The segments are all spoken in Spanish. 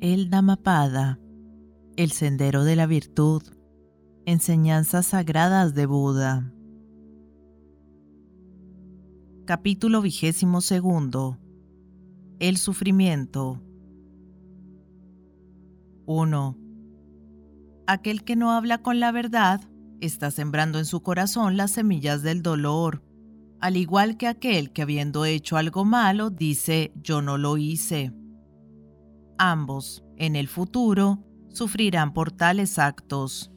El Dhammapada, el sendero de la virtud, enseñanzas sagradas de Buda. Capítulo vigésimo segundo. El sufrimiento. 1. Aquel que no habla con la verdad está sembrando en su corazón las semillas del dolor, al igual que aquel que habiendo hecho algo malo dice yo no lo hice ambos, en el futuro, sufrirán por tales actos.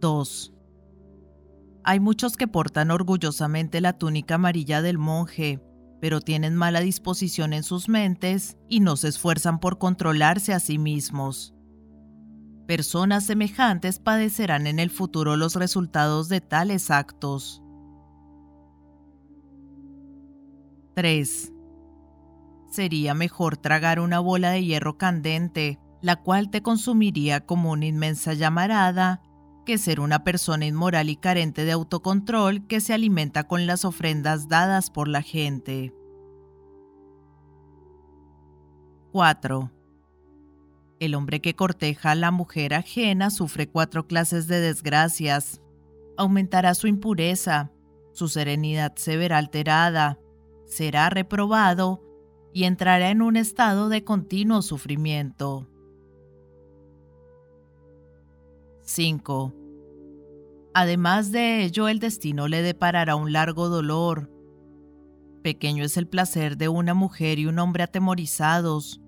2. Hay muchos que portan orgullosamente la túnica amarilla del monje, pero tienen mala disposición en sus mentes y no se esfuerzan por controlarse a sí mismos. Personas semejantes padecerán en el futuro los resultados de tales actos. 3 sería mejor tragar una bola de hierro candente, la cual te consumiría como una inmensa llamarada, que ser una persona inmoral y carente de autocontrol que se alimenta con las ofrendas dadas por la gente. 4. El hombre que corteja a la mujer ajena sufre cuatro clases de desgracias. Aumentará su impureza, su serenidad se verá alterada, será reprobado y entrará en un estado de continuo sufrimiento. 5. Además de ello, el destino le deparará un largo dolor. Pequeño es el placer de una mujer y un hombre atemorizados.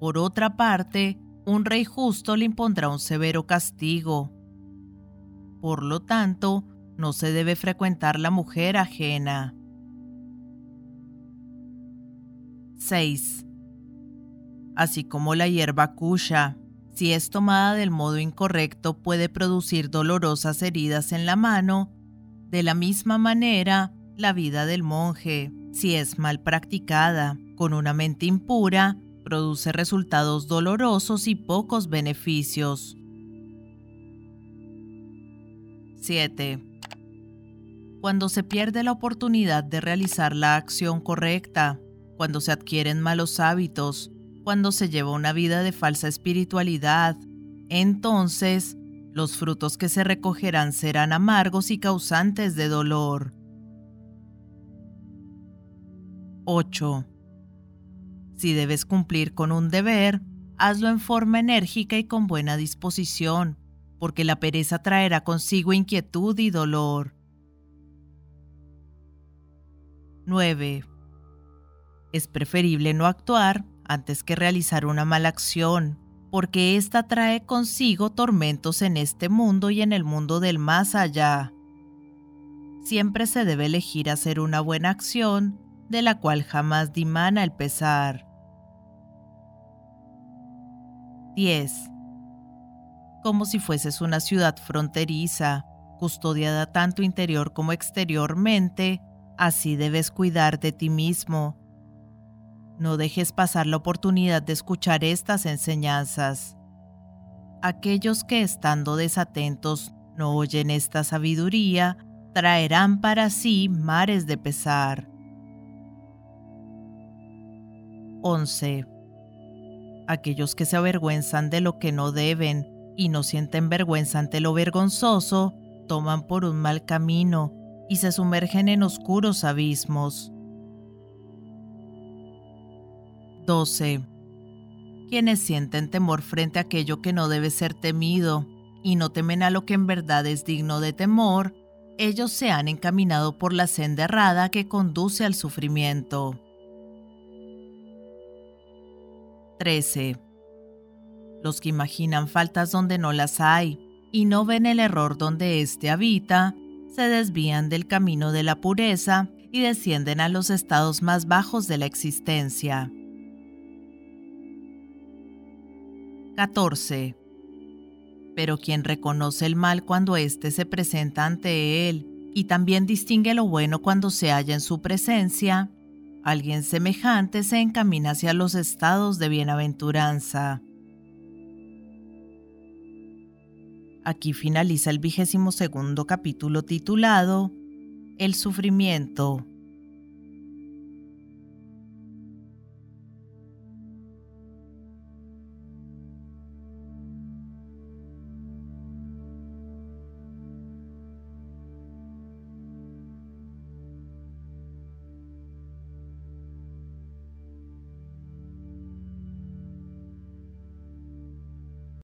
Por otra parte, un rey justo le impondrá un severo castigo. Por lo tanto, no se debe frecuentar la mujer ajena. 6. Así como la hierba cuya, si es tomada del modo incorrecto, puede producir dolorosas heridas en la mano, de la misma manera, la vida del monje, si es mal practicada, con una mente impura, produce resultados dolorosos y pocos beneficios. 7. Cuando se pierde la oportunidad de realizar la acción correcta, cuando se adquieren malos hábitos, cuando se lleva una vida de falsa espiritualidad, entonces los frutos que se recogerán serán amargos y causantes de dolor. 8. Si debes cumplir con un deber, hazlo en forma enérgica y con buena disposición, porque la pereza traerá consigo inquietud y dolor. 9. Es preferible no actuar antes que realizar una mala acción, porque ésta trae consigo tormentos en este mundo y en el mundo del más allá. Siempre se debe elegir hacer una buena acción, de la cual jamás dimana el pesar. 10. Como si fueses una ciudad fronteriza, custodiada tanto interior como exteriormente, así debes cuidar de ti mismo no dejes pasar la oportunidad de escuchar estas enseñanzas. Aquellos que estando desatentos no oyen esta sabiduría, traerán para sí mares de pesar. 11. Aquellos que se avergüenzan de lo que no deben y no sienten vergüenza ante lo vergonzoso, toman por un mal camino y se sumergen en oscuros abismos. 12. Quienes sienten temor frente a aquello que no debe ser temido y no temen a lo que en verdad es digno de temor, ellos se han encaminado por la senda errada que conduce al sufrimiento. 13. Los que imaginan faltas donde no las hay y no ven el error donde éste habita, se desvían del camino de la pureza y descienden a los estados más bajos de la existencia. 14. Pero quien reconoce el mal cuando éste se presenta ante él y también distingue lo bueno cuando se halla en su presencia, alguien semejante se encamina hacia los estados de bienaventuranza. Aquí finaliza el vigésimo segundo capítulo titulado El sufrimiento